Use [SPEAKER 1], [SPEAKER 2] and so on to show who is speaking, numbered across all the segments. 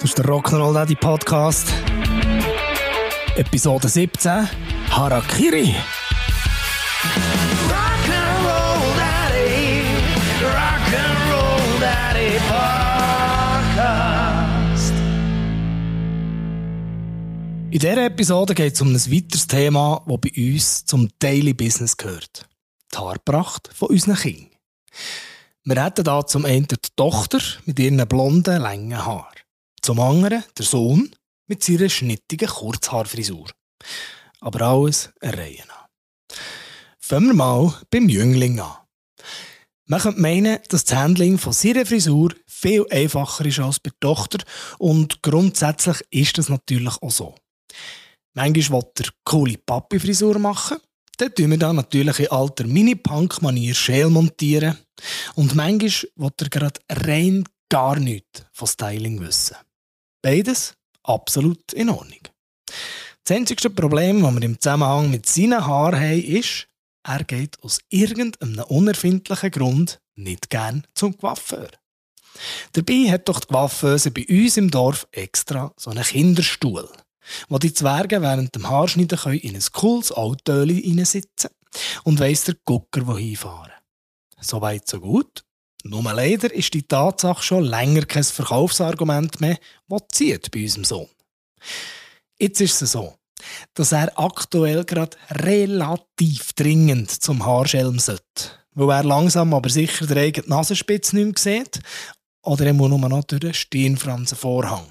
[SPEAKER 1] Das ist der Rock'n'Roll Daddy Podcast. Episode 17. Harakiri.
[SPEAKER 2] Rock'n'Roll Daddy, Rock'n'Roll Daddy Podcast.
[SPEAKER 1] In dieser Episode geht es um ein weiteres Thema, das bei uns zum Daily Business gehört. Die Haarpracht von unseren Kindern. Wir hätten da zum einen die Tochter mit ihren blonden, langen Haaren. Zum anderen der Sohn mit seiner schnittigen Kurzhaarfrisur. Aber alles eine Reihe nach. Fangen wir mal beim Jüngling an. Man könnte meinen, dass das Handling von seiner Frisur viel einfacher ist als bei der Tochter und grundsätzlich ist das natürlich auch so. Manchmal will er coole Papi-Frisur machen, dann tun wir da natürlich in alter Mini-Punk-Manier Schäl montieren und manchmal will er gerade rein gar nichts von Styling wissen. Beides absolut in Ordnung. Das einzigste Problem, das wir im Zusammenhang mit seinen Haaren haben, ist, er geht aus irgendeinem unerfindlichen Grund nicht gern zum Coiffeur. Dabei hat doch die Coiffeuse bei uns im Dorf extra so einen Kinderstuhl, wo die Zwerge während dem Haarschneiden können in ein cooles Autöli hineinsitzen und weiss der Gucker, wo hinfahren. Soweit so gut. Nur leider ist die Tatsache schon länger kein Verkaufsargument mehr, das zieht bei unserem Sohn. Jetzt ist es so, dass er aktuell gerade relativ dringend zum Haarschelm sollte, weil er langsam aber sicher die eigene Nasenspitze nicht mehr sieht oder er muss nur noch durch den Stirnfransenvorhang.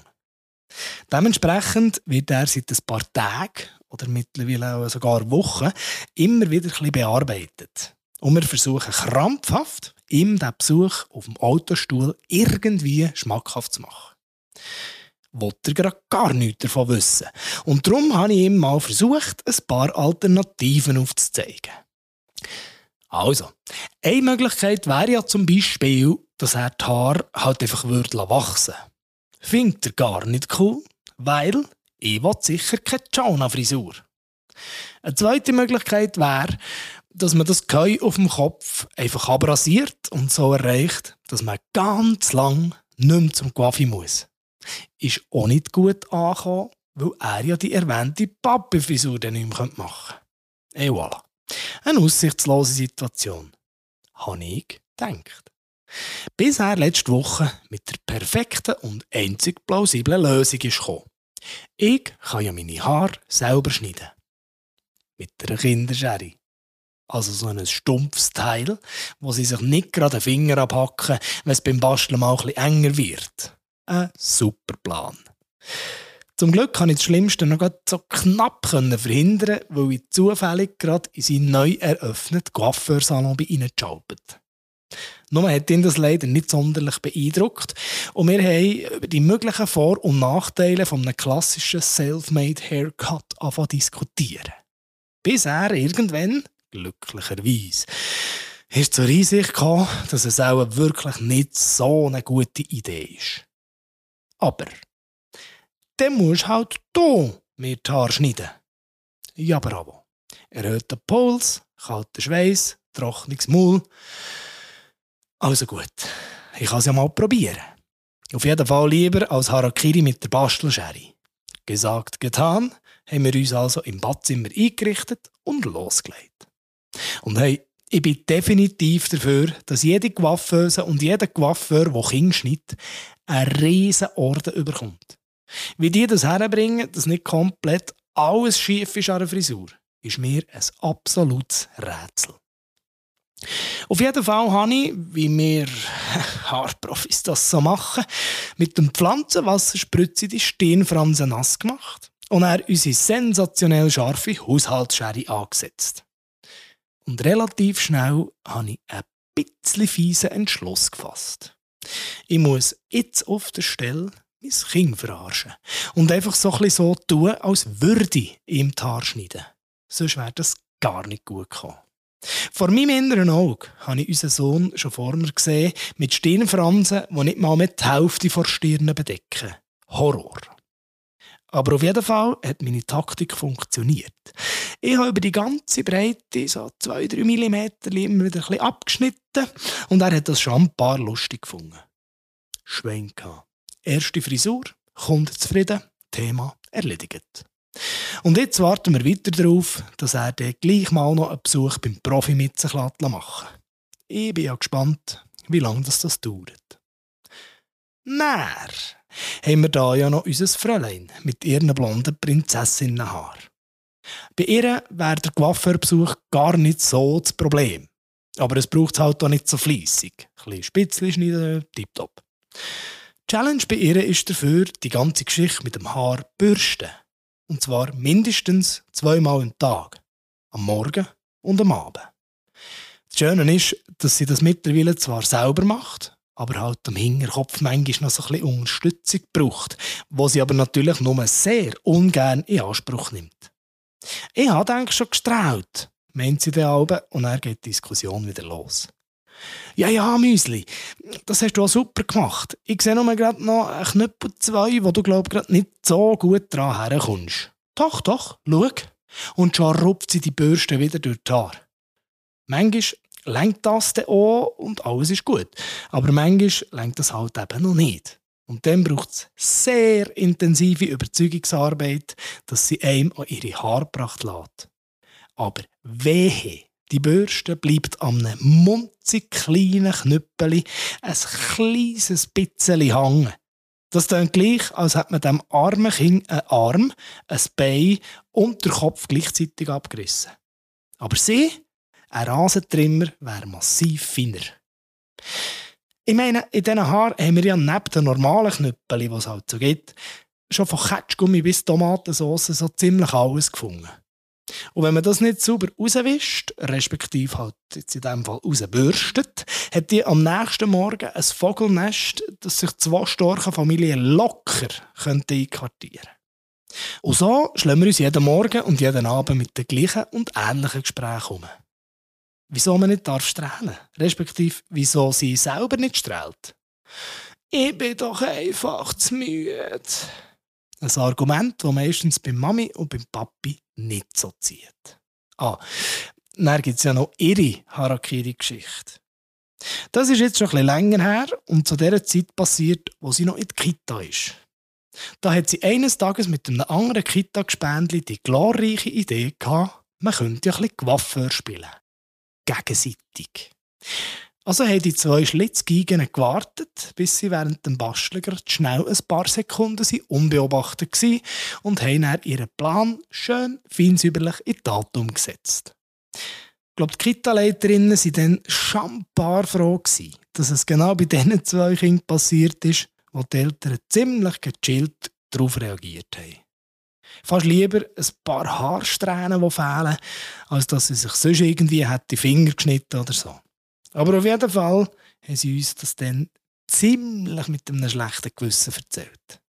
[SPEAKER 1] Dementsprechend wird er seit ein paar Tagen oder mittlerweile auch sogar Wochen immer wieder ein bisschen bearbeitet. Und wir versuchen krampfhaft, ihm den Besuch auf dem Autostuhl irgendwie schmackhaft zu machen. Wollte er gerade gar nichts davon wissen. Und darum habe ich ihm mal versucht, ein paar Alternativen aufzuzeigen. Also, eine Möglichkeit wäre ja zum Beispiel, dass er die Haare halt einfach würde wachsen Findet er gar nicht cool, weil ich sicher keine Jonah-Frisur. Eine zweite Möglichkeit wäre, dass man das Gehäu auf dem Kopf einfach abrasiert und so erreicht, dass man ganz lang nicht mehr zum Coiffi muss. Ist auch nicht gut angekommen, weil er ja die erwähnte Pappefrisur dann nicht mehr machen könnte. Et voilà. Eine aussichtslose Situation. Habe ich gedacht. Bis er letzte Woche mit der perfekten und einzig plausiblen Lösung ist gekommen. Ich kann ja meine Haare selber schneiden. Mit einer Kinderschere. Also so ein stumpfes Teil, wo sie sich nicht gerade den Finger abhacken, wenn es beim Basteln mal ein enger wird. Ein super Plan. Zum Glück kann ich das Schlimmste noch so knapp verhindern, weil ich zufällig gerade in seinen neu eröffneten Coiffeursalon bei ihnen geschaubet. Nur hat ihn das leider nicht sonderlich beeindruckt und wir haben über die möglichen Vor- und Nachteile von einem klassischen Self-Made Haircut anfangen diskutieren. Bis er irgendwann, glücklicherweise, ist zur Einsicht gekommen, dass es auch wirklich nicht so eine gute Idee ist. Aber, dann musst du halt hier mir die Haare schneiden. Ja, bravo. Erhöhter Puls, kalter Schweiß, trockenes Maul. Also gut, ich kann es ja mal probieren. Auf jeden Fall lieber als Harakiri mit der Bastelschere. Gesagt, getan, haben wir uns also im Badzimmer eingerichtet und losgelegt. Und hey, ich bin definitiv dafür, dass jede Coiffeuse und jeder Coiffeur, der Kinder schneidet, einen riesen Orden überkommt. Wie die das herbringen, dass nicht komplett alles schief ist an der Frisur, ist mir ein absolutes Rätsel. Auf jeden Fall habe ich, wie wir Haarprofis das so machen, mit dem Pflanzenwasserspritze die Stirnfransen nass gemacht und er unsere sensationell scharfe Haushaltsschere angesetzt. Und relativ schnell habe ich einen bisschen fiesen Entschluss gefasst. Ich muss jetzt auf der Stelle mein Kind verarschen und einfach so ein so tun, als würde ich ihm die Haare schneiden. Sonst wäre das gar nicht gut gekommen. Vor meinem inneren Auge habe ich unseren Sohn schon vor mir gesehen, mit Stirnfransen, die nicht mal mit die Hälfte vor Stirne bedecken. Horror. Aber auf jeden Fall hat meine Taktik funktioniert. Ich habe über die ganze Breite, so 2-3 mm, immer wieder ein bisschen abgeschnitten und er hat das schon ein paar lustig gefunden. Gehabt. Erste Frisur, Kunde zufrieden, Thema erledigt. Und jetzt warten wir weiter darauf, dass er dann gleich mal noch einen Besuch beim Profi mit sich machen. Ich bin ja gespannt, wie lange das, das dauert. Näher haben wir da ja noch unser Fräulein mit ihren blonden Prinzessinnenhaar. Bei ihr wäre der Coiffeurbesuch gar nicht so das Problem. Aber es braucht halt auch nicht so fleissig. Ein bisschen Spitzli schneiden, tipptopp. Die Challenge bei ihr ist dafür, die ganze Geschichte mit dem Haar bürsten. Und zwar mindestens zweimal am Tag. Am Morgen und am Abend. Das Schöne ist, dass sie das mittlerweile zwar selber macht, aber halt am Hinterkopf manchmal noch so ein bisschen Unterstützung braucht, wo sie aber natürlich nur sehr ungern in Anspruch nimmt. Ich habe eigentlich schon gestrahlt, meint sie dann aber, und dann geht die Diskussion wieder los. Ja, ja, Müsli, das hast du auch super gemacht. Ich sehe nur gerade noch einen Knüppel zwei, wo du, glaub gerade nicht so gut dran herkommst. Doch, doch, schau. Und schon rupft sie die Bürste wieder durch die Haare. Manchmal lenkt das dann auch und alles ist gut. Aber manchmal lenkt das halt eben noch nicht. Und dann braucht es sehr intensive Überzeugungsarbeit, dass sie einem an ihre Haare gebracht lässt. Aber wehe, die Bürste bleibt an einem munzig kleinen Knüppeli ein kleines bisschen hängen. Das klingt gleich, als hätte man dem armen Kind einen Arm, ein Bein und den Kopf gleichzeitig abgerissen. Aber sie, ein Rasentrimmer, wäre massiv feiner. Ich meine, in diesen Haaren haben wir ja neben den normalen Knüppeli, die es halt so gibt, schon von Ketschgummi bis Tomatensauce so ziemlich alles gefunden. Und wenn man das nicht sauber rauswischt, respektive halt jetzt in diesem Fall rausbürstet, hat die am nächsten Morgen ein Vogelnest, das sich zwei starke Familien locker könnte einquartieren Und so schlagen wir uns jeden Morgen und jeden Abend mit den gleichen und ähnlichen Gesprächen um. Wieso man nicht darf strahlen, respektive wieso sie selber nicht strahlt. Ich bin doch einfach zu müde. Ein Argument, das meistens bei Mami und beim Papi nicht so zieht. Ah, dann gibt es ja noch ihre Harakiri-Geschichte. Das ist jetzt schon ein länger her und zu der Zeit passiert, wo sie noch in der Kita ist. Da hat sie eines Tages mit einem anderen Kita-Gespendli die glorreiche Idee gehabt, man könnte ja ein bisschen Coiffeur spielen. Gegenseitig. Also haben die zwei Schlitzgeigen gewartet, bis sie während dem Basteln schnell ein paar Sekunden sie unbeobachtet waren und haben dann ihren Plan schön feinsäuberlich in Tat umgesetzt. Ich glaube, die Kita-Leiterinnen waren dann schambar froh, dass es genau bei diesen zwei Kindern passiert ist, wo die Eltern ziemlich gechillt darauf reagiert haben. Fast lieber ein paar Haarsträhnen, die fehlen, als dass sie sich sonst irgendwie die Finger geschnitten oder so. Aber auf jeden Fall haben sie uns das dann ziemlich mit einem schlechten Gewissen erzählt.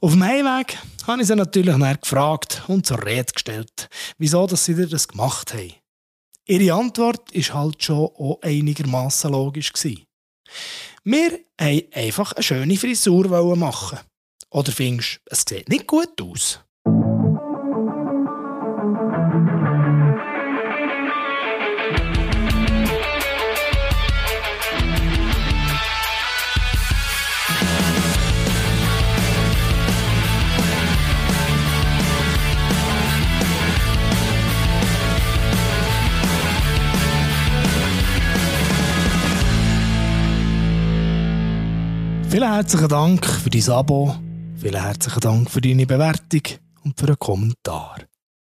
[SPEAKER 1] Auf dem Heimweg habe ich sie natürlich gefragt und zur Rede gestellt, wieso dass sie das gemacht haben. Ihre Antwort ist halt schon auch einigermaßen logisch gewesen. Wir wollten einfach eine schöne Frisur machen. Oder findest du, es sieht nicht gut aus? Vielen herzlichen Dank für dein Abo, vielen herzlichen Dank für deine Bewertung und für einen Kommentar.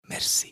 [SPEAKER 1] Merci.